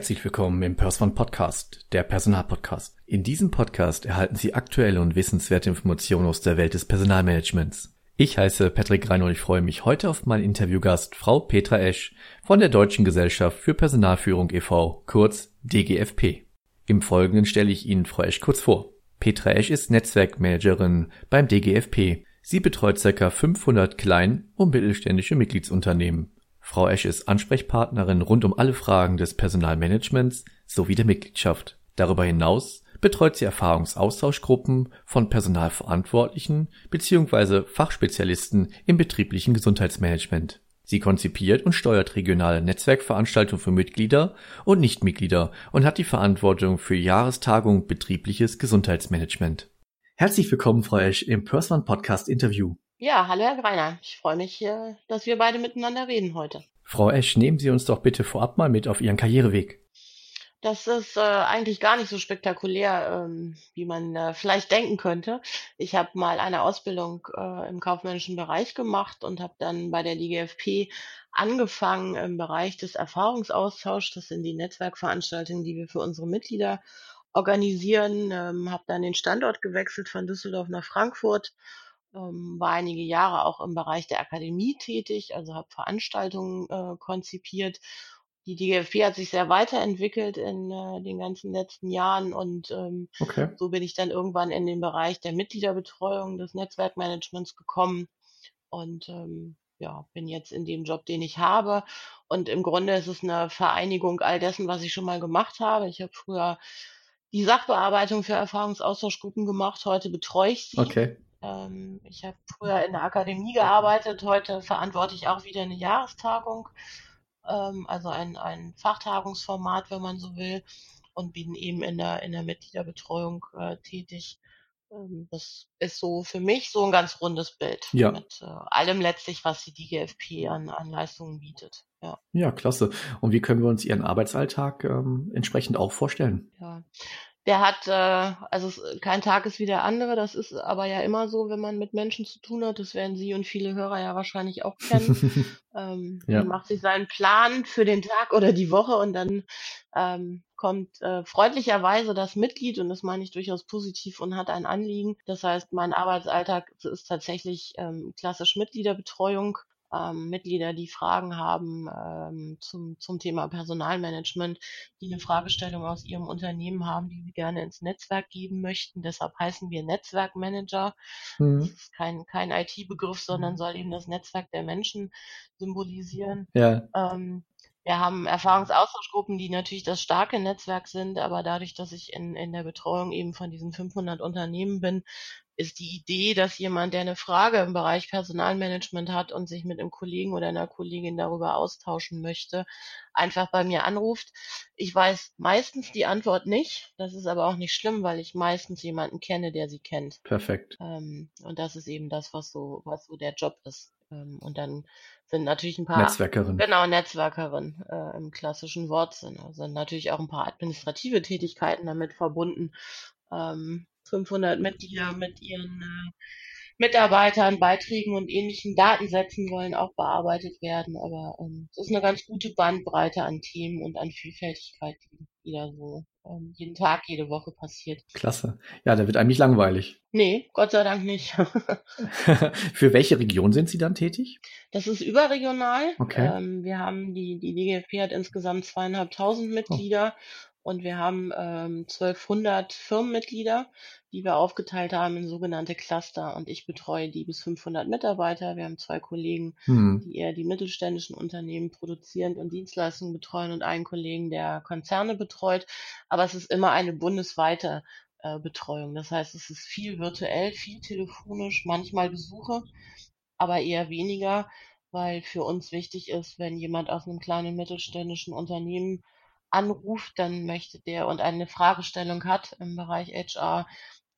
Herzlich willkommen im Perswan Podcast, der Personalpodcast. In diesem Podcast erhalten Sie aktuelle und wissenswerte Informationen aus der Welt des Personalmanagements. Ich heiße Patrick Rein und ich freue mich heute auf meinen Interviewgast, Frau Petra Esch von der Deutschen Gesellschaft für Personalführung e.V., kurz DGFP. Im Folgenden stelle ich Ihnen Frau Esch kurz vor. Petra Esch ist Netzwerkmanagerin beim DGFP. Sie betreut ca. 500 klein- und mittelständische Mitgliedsunternehmen. Frau Esch ist Ansprechpartnerin rund um alle Fragen des Personalmanagements sowie der Mitgliedschaft. Darüber hinaus betreut sie Erfahrungsaustauschgruppen von Personalverantwortlichen bzw. Fachspezialisten im betrieblichen Gesundheitsmanagement. Sie konzipiert und steuert regionale Netzwerkveranstaltungen für Mitglieder und Nichtmitglieder und hat die Verantwortung für Jahrestagung betriebliches Gesundheitsmanagement. Herzlich willkommen, Frau Esch, im Persman Podcast Interview. Ja, hallo Herr Greiner. Ich freue mich, dass wir beide miteinander reden heute. Frau Esch, nehmen Sie uns doch bitte vorab mal mit auf Ihren Karriereweg. Das ist äh, eigentlich gar nicht so spektakulär, ähm, wie man äh, vielleicht denken könnte. Ich habe mal eine Ausbildung äh, im kaufmännischen Bereich gemacht und habe dann bei der DGFP angefangen im Bereich des Erfahrungsaustauschs. Das sind die Netzwerkveranstaltungen, die wir für unsere Mitglieder organisieren. Ähm, habe dann den Standort gewechselt von Düsseldorf nach Frankfurt ähm, war einige Jahre auch im Bereich der Akademie tätig, also habe Veranstaltungen äh, konzipiert. Die DGFP hat sich sehr weiterentwickelt in äh, den ganzen letzten Jahren und ähm, okay. so bin ich dann irgendwann in den Bereich der Mitgliederbetreuung des Netzwerkmanagements gekommen und ähm, ja, bin jetzt in dem Job, den ich habe. Und im Grunde ist es eine Vereinigung all dessen, was ich schon mal gemacht habe. Ich habe früher die Sachbearbeitung für Erfahrungsaustauschgruppen gemacht, heute betreue ich sie. Okay. Ähm, ich habe früher in der Akademie gearbeitet, heute verantworte ich auch wieder eine Jahrestagung, ähm, also ein, ein Fachtagungsformat, wenn man so will, und bin eben in der, in der Mitgliederbetreuung äh, tätig. Ähm, das ist so für mich so ein ganz rundes Bild ja. mit äh, allem letztlich, was die DGFP an, an Leistungen bietet. Ja. ja, klasse. Und wie können wir uns Ihren Arbeitsalltag ähm, entsprechend auch vorstellen? Ja, der hat, äh, also es, kein Tag ist wie der andere, das ist aber ja immer so, wenn man mit Menschen zu tun hat. Das werden Sie und viele Hörer ja wahrscheinlich auch kennen. ähm, ja. Man macht sich seinen Plan für den Tag oder die Woche und dann ähm, kommt äh, freundlicherweise das Mitglied, und das meine ich durchaus positiv, und hat ein Anliegen. Das heißt, mein Arbeitsalltag ist tatsächlich ähm, klassisch Mitgliederbetreuung ähm, Mitglieder, die Fragen haben ähm, zum, zum Thema Personalmanagement, die eine Fragestellung aus ihrem Unternehmen haben, die sie gerne ins Netzwerk geben möchten. Deshalb heißen wir Netzwerkmanager. Mhm. Das ist kein, kein IT-Begriff, sondern soll eben das Netzwerk der Menschen symbolisieren. Ja. Ähm, wir haben Erfahrungsaustauschgruppen, die natürlich das starke Netzwerk sind, aber dadurch, dass ich in, in der Betreuung eben von diesen 500 Unternehmen bin, ist die Idee, dass jemand, der eine Frage im Bereich Personalmanagement hat und sich mit einem Kollegen oder einer Kollegin darüber austauschen möchte, einfach bei mir anruft. Ich weiß meistens die Antwort nicht. Das ist aber auch nicht schlimm, weil ich meistens jemanden kenne, der sie kennt. Perfekt. Ähm, und das ist eben das, was so, was so der Job ist. Ähm, und dann sind natürlich ein paar Netzwerkerin. Genau, Netzwerkerin äh, im klassischen Wortsinne. Sind natürlich auch ein paar administrative Tätigkeiten damit verbunden. Ähm, 500 Mitglieder mit ihren äh, Mitarbeitern, Beiträgen und ähnlichen Datensätzen wollen auch bearbeitet werden. Aber ähm, es ist eine ganz gute Bandbreite an Themen und an Vielfältigkeit, die wieder so ähm, jeden Tag, jede Woche passiert. Klasse. Ja, da wird einem nicht langweilig. Nee, Gott sei Dank nicht. Für welche Region sind Sie dann tätig? Das ist überregional. Okay. Ähm, wir haben die, die DGFP hat insgesamt zweieinhalbtausend Mitglieder. Und wir haben ähm, 1200 Firmenmitglieder, die wir aufgeteilt haben in sogenannte Cluster und ich betreue die bis 500 Mitarbeiter. Wir haben zwei Kollegen, hm. die eher die mittelständischen Unternehmen produzierend und Dienstleistungen betreuen und einen Kollegen, der Konzerne betreut. Aber es ist immer eine bundesweite äh, Betreuung. Das heißt, es ist viel virtuell, viel telefonisch, manchmal Besuche, aber eher weniger, weil für uns wichtig ist, wenn jemand aus einem kleinen mittelständischen Unternehmen anruft, dann möchte der und eine Fragestellung hat im Bereich HR,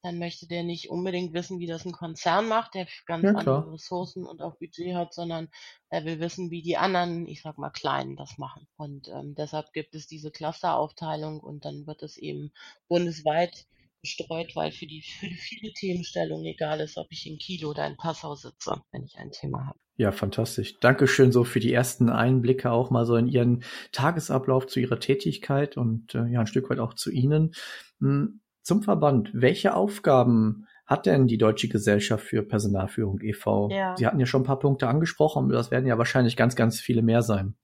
dann möchte der nicht unbedingt wissen, wie das ein Konzern macht, der ganz ja, andere Ressourcen und auch Budget hat, sondern er will wissen, wie die anderen, ich sag mal, Kleinen das machen. Und ähm, deshalb gibt es diese Clusteraufteilung und dann wird es eben bundesweit gestreut, weil für die, für viele Themenstellungen egal ist, ob ich in Kilo oder in Passau sitze, wenn ich ein Thema habe. Ja, fantastisch. Dankeschön so für die ersten Einblicke auch mal so in Ihren Tagesablauf zu Ihrer Tätigkeit und äh, ja, ein Stück weit auch zu Ihnen. Hm, zum Verband, welche Aufgaben hat denn die Deutsche Gesellschaft für Personalführung e.V.? Ja. Sie hatten ja schon ein paar Punkte angesprochen, das werden ja wahrscheinlich ganz, ganz viele mehr sein.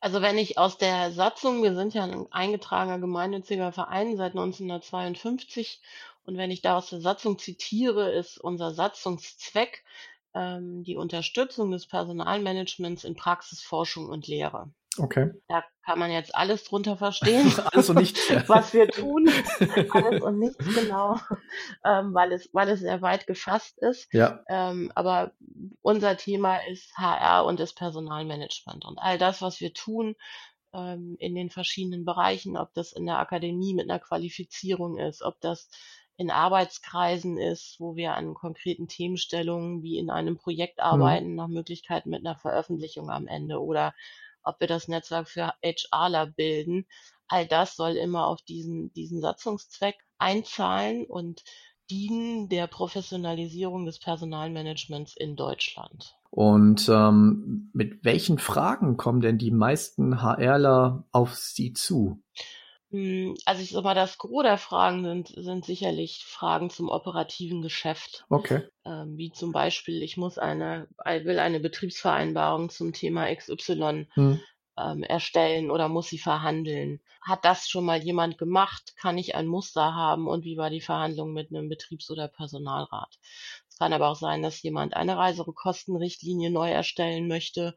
Also wenn ich aus der Satzung, wir sind ja ein eingetragener gemeinnütziger Verein seit 1952 und wenn ich da aus der Satzung zitiere, ist unser Satzungszweck ähm, die Unterstützung des Personalmanagements in Praxisforschung und Lehre. Okay. Da kann man jetzt alles drunter verstehen. alles und nichts. was wir tun. alles und nichts, genau. Ähm, weil, es, weil es sehr weit gefasst ist. Ja. Ähm, aber unser Thema ist HR und das Personalmanagement. Und all das, was wir tun, ähm, in den verschiedenen Bereichen, ob das in der Akademie mit einer Qualifizierung ist, ob das in Arbeitskreisen ist, wo wir an konkreten Themenstellungen wie in einem Projekt mhm. arbeiten, mhm. nach Möglichkeit mit einer Veröffentlichung am Ende oder ob wir das Netzwerk für HRler bilden. All das soll immer auf diesen, diesen Satzungszweck einzahlen und dienen der Professionalisierung des Personalmanagements in Deutschland. Und ähm, mit welchen Fragen kommen denn die meisten HRler auf Sie zu? Hm, also ich sag mal, das Gros der Fragen sind, sind sicherlich Fragen zum operativen Geschäft. Okay. Ähm, wie zum Beispiel, ich muss eine, will eine Betriebsvereinbarung zum Thema XY hm. ähm, erstellen oder muss sie verhandeln. Hat das schon mal jemand gemacht? Kann ich ein Muster haben? Und wie war die Verhandlung mit einem Betriebs- oder Personalrat? Es kann aber auch sein, dass jemand eine Reisekostenrichtlinie neu erstellen möchte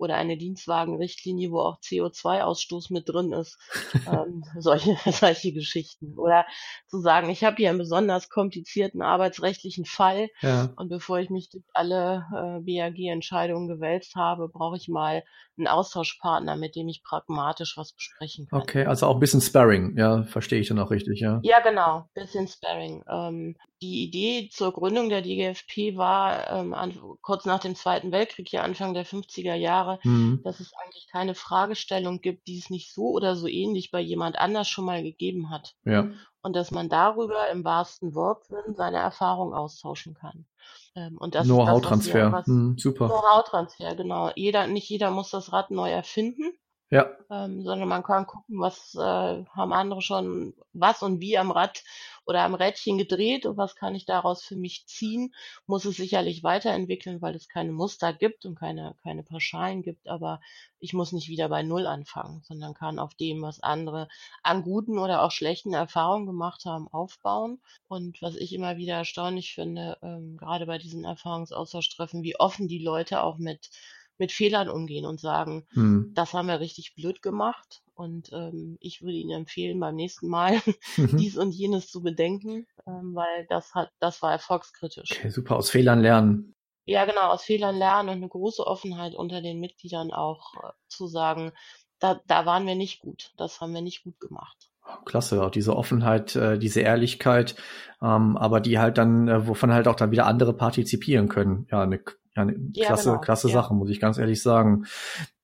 oder eine Dienstwagenrichtlinie, wo auch CO2-Ausstoß mit drin ist. ähm, solche, solche Geschichten. Oder zu sagen, ich habe hier einen besonders komplizierten arbeitsrechtlichen Fall ja. und bevor ich mich durch alle äh, BAG-Entscheidungen gewälzt habe, brauche ich mal einen Austauschpartner, mit dem ich pragmatisch was besprechen kann. Okay, also auch ein bisschen Sparring, ja, verstehe ich dann auch richtig, ja. Ja, genau, bisschen Sparring. Ähm, die Idee zur Gründung der DGFP war ähm, an, kurz nach dem Zweiten Weltkrieg, ja Anfang der 50er Jahre, mhm. dass es eigentlich keine Fragestellung gibt, die es nicht so oder so ähnlich bei jemand anders schon mal gegeben hat. Ja. Und dass man darüber im wahrsten Wortsinn seine Erfahrung austauschen kann. Ähm, und das Know-how-Transfer. Mhm, super. Know-how-Transfer, genau. Jeder, nicht jeder muss das Rad neu erfinden. Ja. Ähm, sondern man kann gucken, was äh, haben andere schon, was und wie am Rad oder am Rädchen gedreht und was kann ich daraus für mich ziehen. Muss es sicherlich weiterentwickeln, weil es keine Muster gibt und keine, keine Pauschalen gibt, aber ich muss nicht wieder bei Null anfangen, sondern kann auf dem, was andere an guten oder auch schlechten Erfahrungen gemacht haben, aufbauen. Und was ich immer wieder erstaunlich finde, ähm, gerade bei diesen Erfahrungsaustausch-Treffen, wie offen die Leute auch mit mit Fehlern umgehen und sagen, hm. das haben wir richtig blöd gemacht und ähm, ich würde Ihnen empfehlen, beim nächsten Mal mhm. dies und jenes zu bedenken, ähm, weil das hat, das war erfolgskritisch. Okay, super, aus Fehlern lernen. Ja, genau, aus Fehlern lernen und eine große Offenheit unter den Mitgliedern auch äh, zu sagen, da, da waren wir nicht gut, das haben wir nicht gut gemacht. Klasse, auch diese Offenheit, äh, diese Ehrlichkeit, ähm, aber die halt dann, äh, wovon halt auch dann wieder andere partizipieren können. Ja, eine ja, eine ja, klasse, genau. klasse ja. Sache, muss ich ganz ehrlich sagen.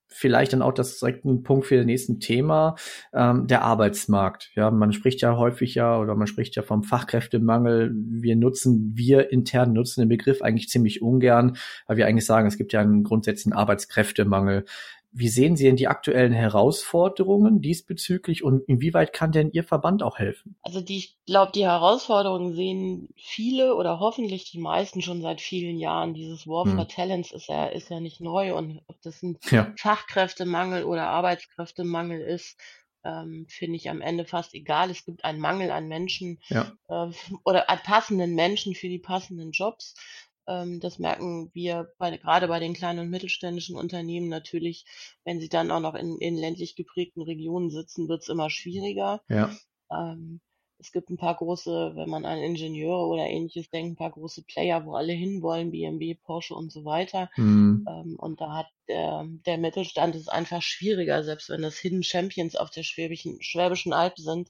Vielleicht dann auch das direkt ein Punkt für das nächste Thema, ähm, der Arbeitsmarkt. Ja, man spricht ja häufig ja oder man spricht ja vom Fachkräftemangel. Wir nutzen, wir intern nutzen den Begriff eigentlich ziemlich ungern, weil wir eigentlich sagen, es gibt ja einen grundsätzlichen Arbeitskräftemangel. Wie sehen Sie denn die aktuellen Herausforderungen diesbezüglich und inwieweit kann denn Ihr Verband auch helfen? Also die, ich glaube, die Herausforderungen sehen viele oder hoffentlich die meisten schon seit vielen Jahren. Dieses War hm. for Talents ist ja, ist ja nicht neu und ob das ein ja. Fachkräftemangel oder Arbeitskräftemangel ist, ähm, finde ich am Ende fast egal. Es gibt einen Mangel an Menschen ja. äh, oder an passenden Menschen für die passenden Jobs. Ähm, das merken wir bei, gerade bei den kleinen und mittelständischen Unternehmen natürlich, wenn sie dann auch noch in, in ländlich geprägten Regionen sitzen, wird es immer schwieriger. Ja. Ähm, es gibt ein paar große, wenn man an Ingenieure oder ähnliches denkt, ein paar große Player, wo alle hinwollen, BMW, Porsche und so weiter. Mhm. Ähm, und da hat der, der Mittelstand es einfach schwieriger, selbst wenn das Hidden Champions auf der Schwäbischen, Schwäbischen Alb sind,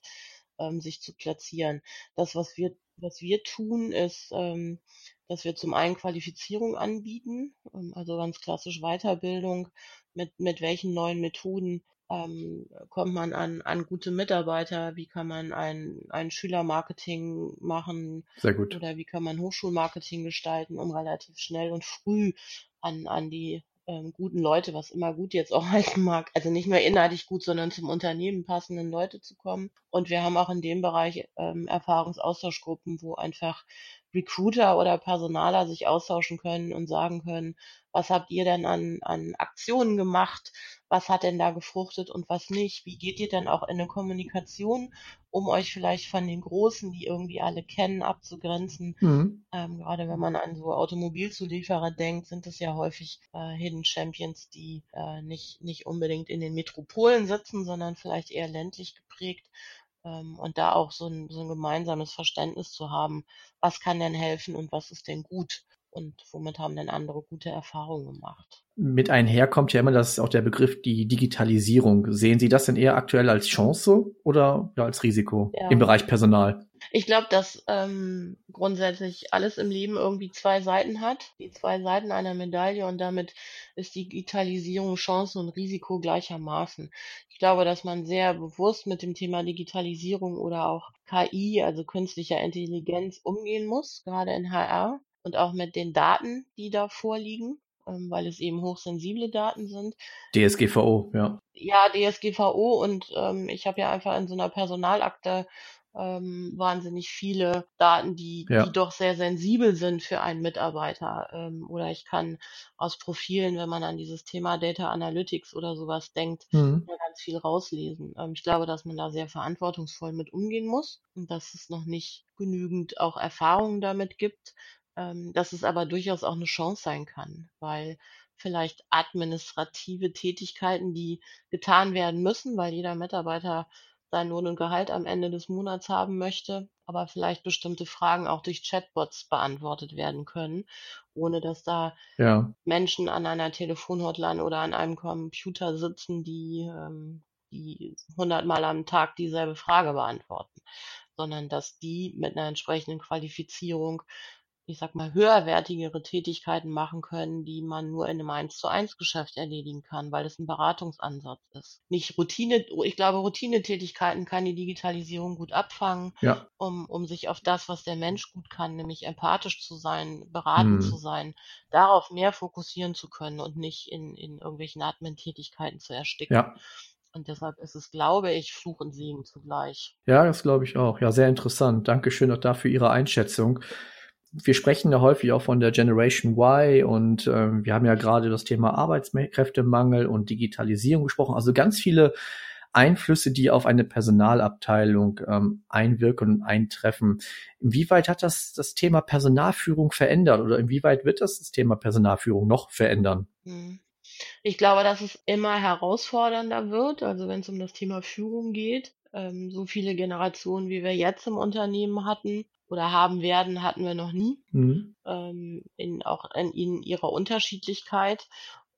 ähm, sich zu platzieren. Das, was wir, was wir tun, ist, ähm, dass wir zum einen Qualifizierung anbieten, ähm, also ganz klassisch Weiterbildung, mit, mit welchen neuen Methoden ähm, kommt man an, an gute Mitarbeiter, wie kann man ein, ein Schülermarketing machen Sehr gut. oder wie kann man Hochschulmarketing gestalten, um relativ schnell und früh an, an die ähm, guten Leute, was immer gut jetzt auch heißen mag, also nicht mehr inhaltlich gut, sondern zum Unternehmen passenden Leute zu kommen. Und wir haben auch in dem Bereich ähm, Erfahrungsaustauschgruppen, wo einfach Recruiter oder Personaler sich austauschen können und sagen können, was habt ihr denn an, an Aktionen gemacht? Was hat denn da gefruchtet und was nicht? Wie geht ihr denn auch in eine Kommunikation, um euch vielleicht von den Großen, die irgendwie alle kennen, abzugrenzen? Mhm. Ähm, gerade wenn man an so Automobilzulieferer denkt, sind es ja häufig äh, Hidden Champions, die äh, nicht, nicht unbedingt in den Metropolen sitzen, sondern vielleicht eher ländlich geprägt ähm, und da auch so ein, so ein gemeinsames Verständnis zu haben, was kann denn helfen und was ist denn gut und womit haben denn andere gute Erfahrungen gemacht. Mit einher kommt ja immer das auch der Begriff die Digitalisierung. Sehen Sie das denn eher aktuell als Chance oder ja, als Risiko ja. im Bereich Personal? Ich glaube, dass ähm, grundsätzlich alles im Leben irgendwie zwei Seiten hat, die zwei Seiten einer Medaille und damit ist Digitalisierung Chance und Risiko gleichermaßen. Ich glaube, dass man sehr bewusst mit dem Thema Digitalisierung oder auch KI, also künstlicher Intelligenz, umgehen muss, gerade in HR und auch mit den Daten, die da vorliegen, ähm, weil es eben hochsensible Daten sind. DSGVO, ja. Ja, DSGVO und ähm, ich habe ja einfach in so einer Personalakte ähm, wahnsinnig viele Daten, die, ja. die doch sehr sensibel sind für einen Mitarbeiter. Ähm, oder ich kann aus Profilen, wenn man an dieses Thema Data Analytics oder sowas denkt, mhm. ganz viel rauslesen. Ähm, ich glaube, dass man da sehr verantwortungsvoll mit umgehen muss und dass es noch nicht genügend auch Erfahrungen damit gibt, ähm, dass es aber durchaus auch eine Chance sein kann, weil vielleicht administrative Tätigkeiten, die getan werden müssen, weil jeder Mitarbeiter sein Lohn und Gehalt am Ende des Monats haben möchte, aber vielleicht bestimmte Fragen auch durch Chatbots beantwortet werden können, ohne dass da ja. Menschen an einer Telefonhotline oder an einem Computer sitzen, die, ähm, die hundertmal am Tag dieselbe Frage beantworten, sondern dass die mit einer entsprechenden Qualifizierung ich sag mal, höherwertigere Tätigkeiten machen können, die man nur in einem 1 zu 1 Geschäft erledigen kann, weil es ein Beratungsansatz ist. Nicht Routine, ich glaube, Routinetätigkeiten kann die Digitalisierung gut abfangen, ja. um, um sich auf das, was der Mensch gut kann, nämlich empathisch zu sein, beraten hm. zu sein, darauf mehr fokussieren zu können und nicht in, in irgendwelchen Admin-Tätigkeiten zu ersticken. Ja. Und deshalb ist es, glaube ich, Fluch und Segen zugleich. Ja, das glaube ich auch. Ja, sehr interessant. Dankeschön auch dafür Ihre Einschätzung wir sprechen ja häufig auch von der Generation Y und äh, wir haben ja gerade das Thema Arbeitskräftemangel und Digitalisierung gesprochen. Also ganz viele Einflüsse, die auf eine Personalabteilung ähm, einwirken und eintreffen. Inwieweit hat das das Thema Personalführung verändert oder inwieweit wird das das Thema Personalführung noch verändern? Hm. Ich glaube, dass es immer herausfordernder wird, also wenn es um das Thema Führung geht. Ähm, so viele Generationen, wie wir jetzt im Unternehmen hatten, oder haben werden, hatten wir noch nie. Mhm. Ähm, in, auch in, in ihrer Unterschiedlichkeit.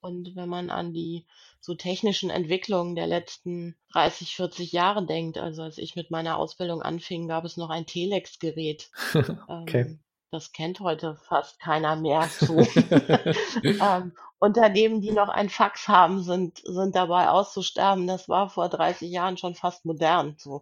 Und wenn man an die so technischen Entwicklungen der letzten 30, 40 Jahre denkt, also als ich mit meiner Ausbildung anfing, gab es noch ein Telex-Gerät. okay. Ähm, das kennt heute fast keiner mehr so. ähm, Unternehmen, die noch ein Fax haben, sind, sind dabei auszusterben. Das war vor 30 Jahren schon fast modern. So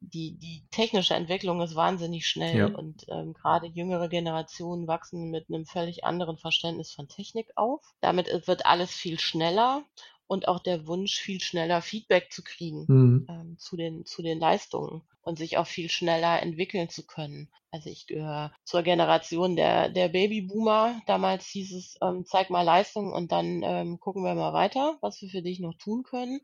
die, die technische Entwicklung ist wahnsinnig schnell ja. und ähm, gerade jüngere Generationen wachsen mit einem völlig anderen Verständnis von Technik auf. Damit wird alles viel schneller und auch der Wunsch, viel schneller Feedback zu kriegen mhm. ähm, zu, den, zu den Leistungen und sich auch viel schneller entwickeln zu können. Also ich gehöre zur Generation der, der Babyboomer. Damals hieß es, ähm, zeig mal Leistung und dann ähm, gucken wir mal weiter, was wir für dich noch tun können.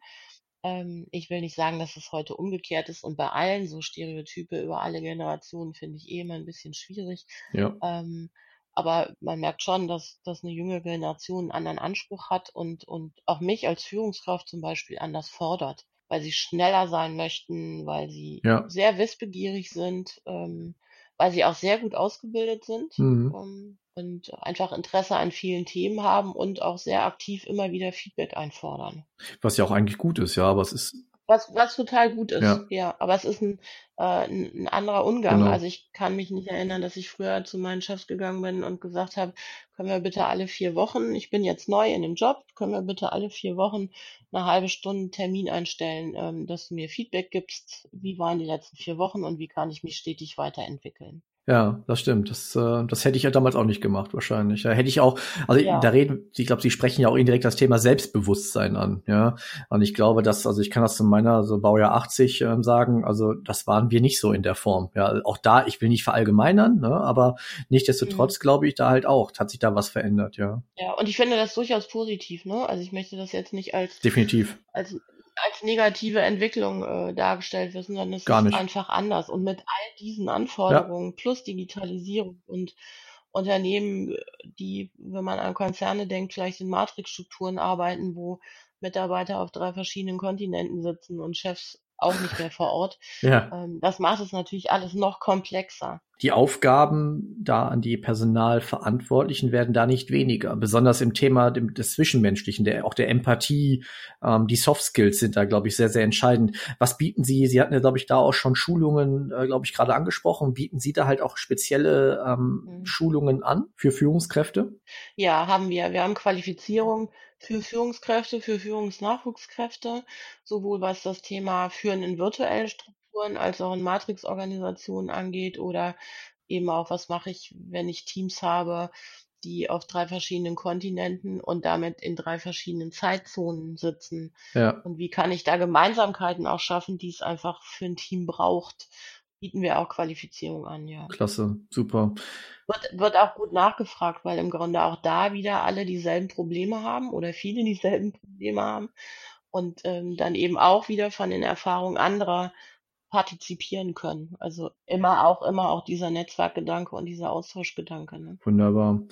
Ähm, ich will nicht sagen, dass es heute umgekehrt ist und bei allen so Stereotype über alle Generationen finde ich eh immer ein bisschen schwierig. Ja. Ähm, aber man merkt schon, dass, dass eine jüngere Generation einen anderen Anspruch hat und, und auch mich als Führungskraft zum Beispiel anders fordert, weil sie schneller sein möchten, weil sie ja. sehr wissbegierig sind, ähm, weil sie auch sehr gut ausgebildet sind. Mhm. Ähm, und einfach Interesse an vielen Themen haben und auch sehr aktiv immer wieder Feedback einfordern. Was ja auch eigentlich gut ist, ja, aber es ist. Was, was total gut ist, ja. ja. Aber es ist ein, äh, ein, ein anderer Umgang. Genau. Also ich kann mich nicht erinnern, dass ich früher zu meinen Chefs gegangen bin und gesagt habe, können wir bitte alle vier Wochen, ich bin jetzt neu in dem Job, können wir bitte alle vier Wochen eine halbe Stunde Termin einstellen, ähm, dass du mir Feedback gibst, wie waren die letzten vier Wochen und wie kann ich mich stetig weiterentwickeln. Ja, das stimmt. Das, äh, das hätte ich ja damals auch nicht gemacht, wahrscheinlich. Ja, hätte ich auch, also ja. da reden, ich glaube, Sie sprechen ja auch indirekt das Thema Selbstbewusstsein an, ja. Und ich glaube, dass, also ich kann das zu meiner so Baujahr 80 ähm, sagen, also das waren wir nicht so in der Form. Ja, auch da, ich will nicht verallgemeinern, ne, aber nichtdestotrotz mhm. glaube ich da halt auch, hat sich da was verändert, ja. Ja, und ich finde das durchaus positiv, ne? Also ich möchte das jetzt nicht als definitiv als als negative Entwicklung äh, dargestellt wird, sondern es Gar ist nicht. einfach anders. Und mit all diesen Anforderungen ja. plus Digitalisierung und Unternehmen, die, wenn man an Konzerne denkt, vielleicht in Matrixstrukturen arbeiten, wo Mitarbeiter auf drei verschiedenen Kontinenten sitzen und Chefs auch nicht mehr vor Ort. Ja. Ähm, das macht es natürlich alles noch komplexer. Die Aufgaben da an die Personalverantwortlichen werden da nicht weniger. Besonders im Thema des Zwischenmenschlichen, der, auch der Empathie, ähm, die Soft Skills sind da, glaube ich, sehr, sehr entscheidend. Was bieten Sie? Sie hatten ja, glaube ich, da auch schon Schulungen, äh, glaube ich, gerade angesprochen. Bieten Sie da halt auch spezielle ähm, mhm. Schulungen an für Führungskräfte? Ja, haben wir. Wir haben Qualifizierung für Führungskräfte, für Führungsnachwuchskräfte, sowohl was das Thema Führen in virtuellen Strukturen als auch in Matrixorganisationen angeht oder eben auch, was mache ich, wenn ich Teams habe, die auf drei verschiedenen Kontinenten und damit in drei verschiedenen Zeitzonen sitzen. Ja. Und wie kann ich da Gemeinsamkeiten auch schaffen, die es einfach für ein Team braucht? Bieten wir auch Qualifizierung an, ja. Klasse, super. Wird, wird auch gut nachgefragt, weil im Grunde auch da wieder alle dieselben Probleme haben oder viele dieselben Probleme haben und ähm, dann eben auch wieder von den Erfahrungen anderer partizipieren können. Also immer auch, immer auch dieser Netzwerkgedanke und dieser Austauschgedanke. Ne? Wunderbar.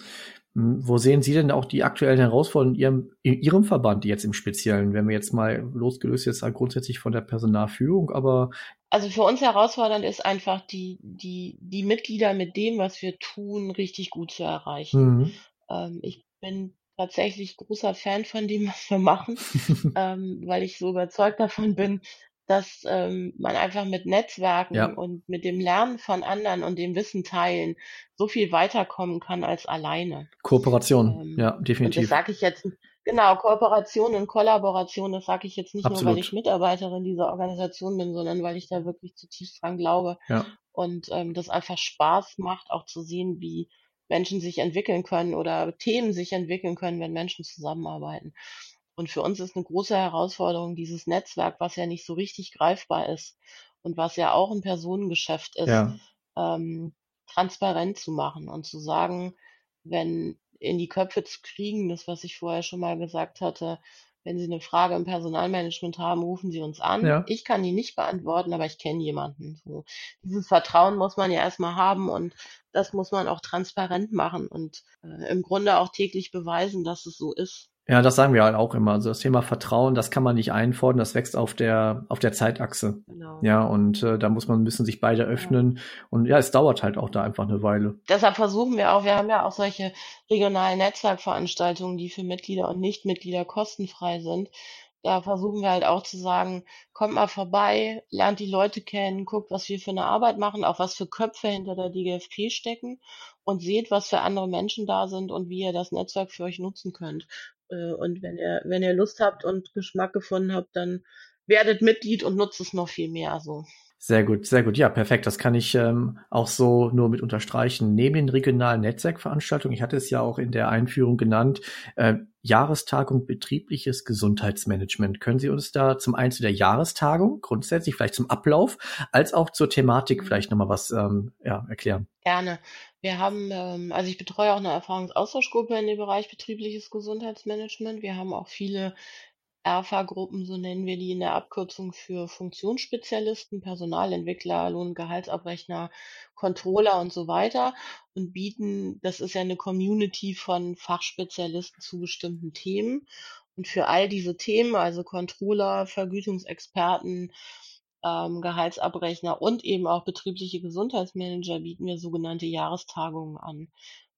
Hm, wo sehen Sie denn auch die aktuellen Herausforderungen in Ihrem, in Ihrem Verband jetzt im Speziellen, wenn wir jetzt mal losgelöst jetzt grundsätzlich von der Personalführung, aber also für uns herausfordernd ist einfach die, die, die Mitglieder mit dem, was wir tun, richtig gut zu erreichen. Mhm. Ähm, ich bin tatsächlich großer Fan von dem, was wir machen, ähm, weil ich so überzeugt davon bin, dass ähm, man einfach mit Netzwerken ja. und mit dem Lernen von anderen und dem Wissen teilen so viel weiterkommen kann als alleine. Kooperation, ähm, ja, definitiv. Und das sage ich jetzt Genau, Kooperation und Kollaboration, das sage ich jetzt nicht Absolut. nur, weil ich Mitarbeiterin dieser Organisation bin, sondern weil ich da wirklich zutiefst dran glaube. Ja. Und ähm, das einfach Spaß macht, auch zu sehen, wie Menschen sich entwickeln können oder Themen sich entwickeln können, wenn Menschen zusammenarbeiten. Und für uns ist eine große Herausforderung dieses Netzwerk, was ja nicht so richtig greifbar ist und was ja auch ein Personengeschäft ist, ja. ähm, transparent zu machen und zu sagen, wenn in die Köpfe zu kriegen. Das, was ich vorher schon mal gesagt hatte. Wenn Sie eine Frage im Personalmanagement haben, rufen Sie uns an. Ja. Ich kann die nicht beantworten, aber ich kenne jemanden. So. Dieses Vertrauen muss man ja erstmal haben und das muss man auch transparent machen und äh, im Grunde auch täglich beweisen, dass es so ist. Ja, das sagen wir halt auch immer. Also das Thema Vertrauen, das kann man nicht einfordern, das wächst auf der auf der Zeitachse. Genau. Ja, und äh, da muss man müssen sich beide öffnen. Ja. Und ja, es dauert halt auch da einfach eine Weile. Deshalb versuchen wir auch, wir haben ja auch solche regionalen Netzwerkveranstaltungen, die für Mitglieder und Nichtmitglieder kostenfrei sind. Da versuchen wir halt auch zu sagen, kommt mal vorbei, lernt die Leute kennen, guckt, was wir für eine Arbeit machen, auch was für Köpfe hinter der DGFP stecken und seht, was für andere Menschen da sind und wie ihr das Netzwerk für euch nutzen könnt. Äh, und wenn ihr, wenn ihr Lust habt und Geschmack gefunden habt, dann werdet Mitglied und nutzt es noch viel mehr. So. Sehr gut, sehr gut. Ja, perfekt. Das kann ich ähm, auch so nur mit unterstreichen. Neben den regionalen Netzwerkveranstaltungen, ich hatte es ja auch in der Einführung genannt, äh, Jahrestagung betriebliches Gesundheitsmanagement. Können Sie uns da zum einen zu der Jahrestagung grundsätzlich, vielleicht zum Ablauf, als auch zur Thematik vielleicht nochmal was ähm, ja, erklären? Gerne. Wir haben, ähm, also ich betreue auch eine Erfahrungsaustauschgruppe in dem Bereich betriebliches Gesundheitsmanagement. Wir haben auch viele ERFA-Gruppen, so nennen wir die in der Abkürzung für Funktionsspezialisten, Personalentwickler, Lohn- Gehaltsabrechner, Controller und so weiter und bieten, das ist ja eine Community von Fachspezialisten zu bestimmten Themen. Und für all diese Themen, also Controller, Vergütungsexperten, ähm, Gehaltsabrechner und eben auch betriebliche Gesundheitsmanager bieten wir sogenannte Jahrestagungen an.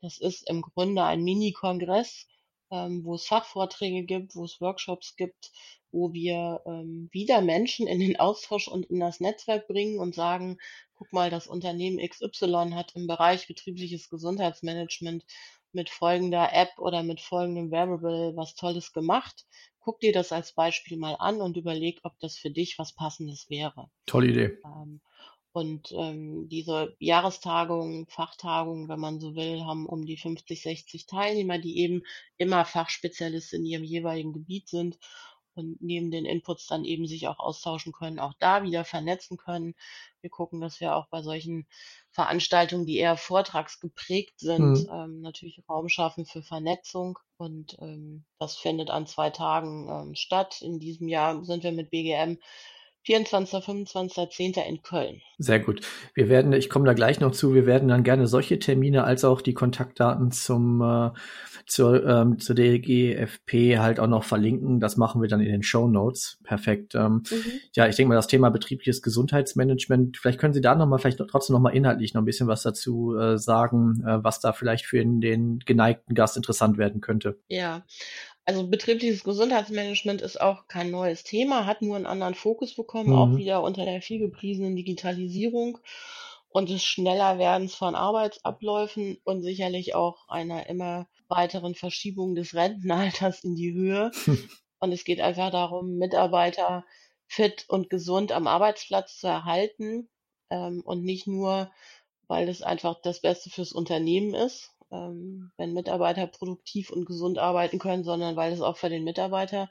Das ist im Grunde ein Mini-Kongress, ähm, wo es Fachvorträge gibt, wo es Workshops gibt, wo wir ähm, wieder Menschen in den Austausch und in das Netzwerk bringen und sagen, guck mal, das Unternehmen XY hat im Bereich betriebliches Gesundheitsmanagement mit folgender App oder mit folgendem Wearable was Tolles gemacht. Guck dir das als Beispiel mal an und überleg, ob das für dich was Passendes wäre. Tolle Idee. Ähm, und ähm, diese Jahrestagungen, Fachtagungen, wenn man so will, haben um die 50, 60 Teilnehmer, die eben immer Fachspezialist in ihrem jeweiligen Gebiet sind und neben den Inputs dann eben sich auch austauschen können, auch da wieder vernetzen können. Wir gucken, dass wir auch bei solchen Veranstaltungen, die eher vortragsgeprägt sind, Mhm. ähm, natürlich Raum schaffen für Vernetzung. Und ähm, das findet an zwei Tagen ähm, statt. In diesem Jahr sind wir mit BGM 24., 25., 10. in Köln. Sehr gut. Wir werden, ich komme da gleich noch zu, wir werden dann gerne solche Termine als auch die Kontaktdaten zum äh, zur, ähm, zur DGFP halt auch noch verlinken. Das machen wir dann in den Show Notes. Perfekt. Ähm, Mhm. Ja, ich denke mal, das Thema betriebliches Gesundheitsmanagement, vielleicht können Sie da nochmal, vielleicht trotzdem nochmal inhaltlich noch ein bisschen was dazu äh, sagen, äh, was da vielleicht für den geneigten Gast interessant werden könnte. Ja, also betriebliches Gesundheitsmanagement ist auch kein neues Thema, hat nur einen anderen Fokus bekommen, auch Mhm. wieder unter der viel gepriesenen Digitalisierung und des Schnellerwerdens von Arbeitsabläufen und sicherlich auch einer immer weiteren Verschiebung des Rentenalters in die Höhe. Und es geht einfach darum, Mitarbeiter fit und gesund am Arbeitsplatz zu erhalten ähm, und nicht nur, weil es einfach das Beste fürs Unternehmen ist, ähm, wenn Mitarbeiter produktiv und gesund arbeiten können, sondern weil es auch für den Mitarbeiter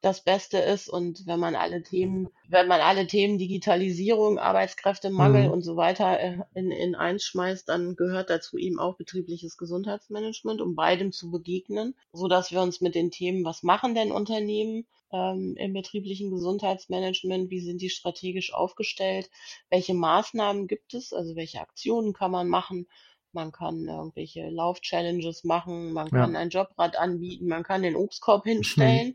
das Beste ist. Und wenn man alle Themen, wenn man alle Themen Digitalisierung, Arbeitskräftemangel Mhm. und so weiter äh, in, in eins schmeißt, dann gehört dazu eben auch betriebliches Gesundheitsmanagement, um beidem zu begegnen, so dass wir uns mit den Themen, was machen denn Unternehmen ähm, im betrieblichen Gesundheitsmanagement, wie sind die strategisch aufgestellt, welche Maßnahmen gibt es, also welche Aktionen kann man machen, man kann irgendwelche Lauf-Challenges machen, man Ja. kann ein Jobrad anbieten, man kann den Obstkorb hinstellen.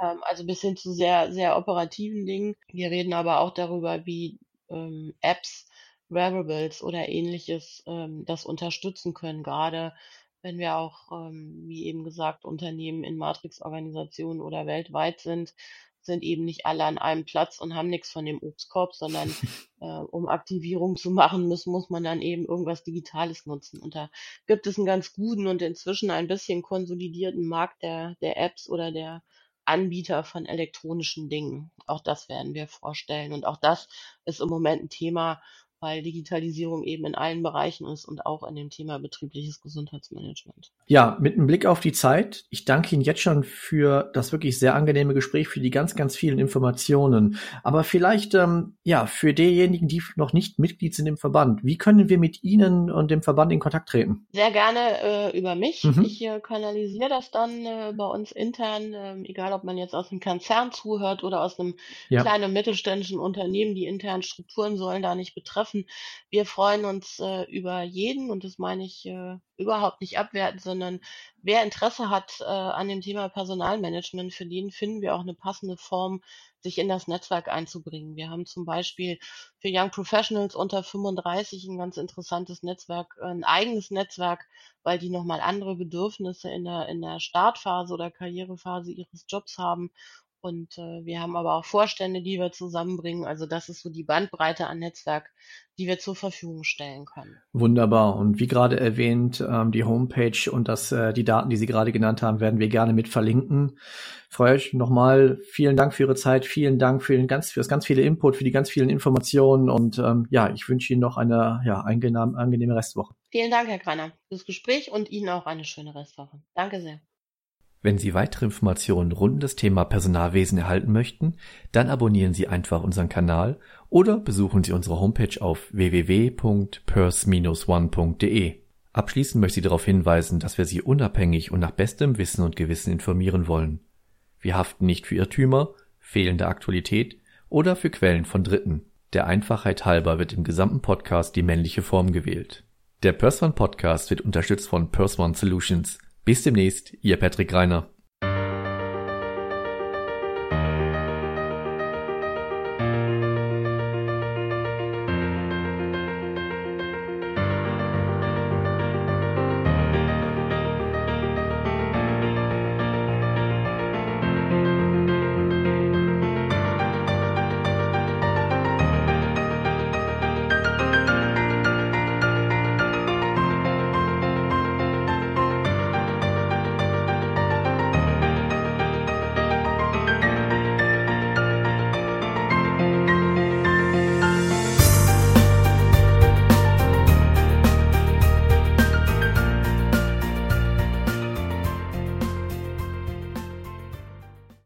Ähm, also bis hin zu sehr, sehr operativen Dingen. Wir reden aber auch darüber, wie ähm, Apps, Wearables oder ähnliches ähm, das unterstützen können, gerade wenn wir auch, ähm, wie eben gesagt, Unternehmen in Matrix-Organisationen oder weltweit sind, sind eben nicht alle an einem Platz und haben nichts von dem Obstkorb, sondern äh, um Aktivierung zu machen müssen, muss man dann eben irgendwas Digitales nutzen. Und da gibt es einen ganz guten und inzwischen ein bisschen konsolidierten Markt der, der Apps oder der Anbieter von elektronischen Dingen. Auch das werden wir vorstellen. Und auch das ist im Moment ein Thema, weil Digitalisierung eben in allen Bereichen ist und auch in dem Thema betriebliches Gesundheitsmanagement. Ja, mit einem Blick auf die Zeit. Ich danke Ihnen jetzt schon für das wirklich sehr angenehme Gespräch, für die ganz, ganz vielen Informationen. Aber vielleicht, ähm, ja, für diejenigen, die noch nicht Mitglied sind im Verband, wie können wir mit Ihnen und dem Verband in Kontakt treten? Sehr gerne äh, über mich. Mhm. Ich äh, kanalisiere das dann äh, bei uns intern, ähm, egal ob man jetzt aus einem Konzern zuhört oder aus einem Ja. kleinen und mittelständischen Unternehmen. Die internen Strukturen sollen da nicht betreffen. Wir freuen uns äh, über jeden und das meine ich äh, überhaupt nicht abwertend, sondern wer Interesse hat äh, an dem Thema Personalmanagement, für den finden wir auch eine passende Form, sich in das Netzwerk einzubringen. Wir haben zum Beispiel für Young Professionals unter 35 ein ganz interessantes Netzwerk, äh, ein eigenes Netzwerk, weil die nochmal andere Bedürfnisse in der, in der Startphase oder Karrierephase ihres Jobs haben. Und äh, wir haben aber auch Vorstände, die wir zusammenbringen. Also das ist so die Bandbreite an Netzwerk, die wir zur Verfügung stellen können. Wunderbar. Und wie gerade erwähnt, ähm, die Homepage und das, äh, die Daten, die Sie gerade genannt haben, werden wir gerne mit verlinken. Freue euch nochmal. Vielen Dank für Ihre Zeit. Vielen Dank für, den ganz, für das ganz viele Input, für die ganz vielen Informationen. Und ähm, ja, ich wünsche Ihnen noch eine ja, angenehme, Restwoche. Vielen Dank, Herr Greiner, fürs Gespräch und Ihnen auch eine schöne Restwoche. Danke sehr. Wenn Sie weitere Informationen rund um das Thema Personalwesen erhalten möchten, dann abonnieren Sie einfach unseren Kanal oder besuchen Sie unsere Homepage auf www.pers-one.de. Abschließend möchte ich darauf hinweisen, dass wir Sie unabhängig und nach bestem Wissen und Gewissen informieren wollen. Wir haften nicht für Irrtümer, fehlende Aktualität oder für Quellen von Dritten. Der Einfachheit halber wird im gesamten Podcast die männliche Form gewählt. Der Pers One Podcast wird unterstützt von Pers One Solutions. Bis demnächst, Ihr Patrick Reiner.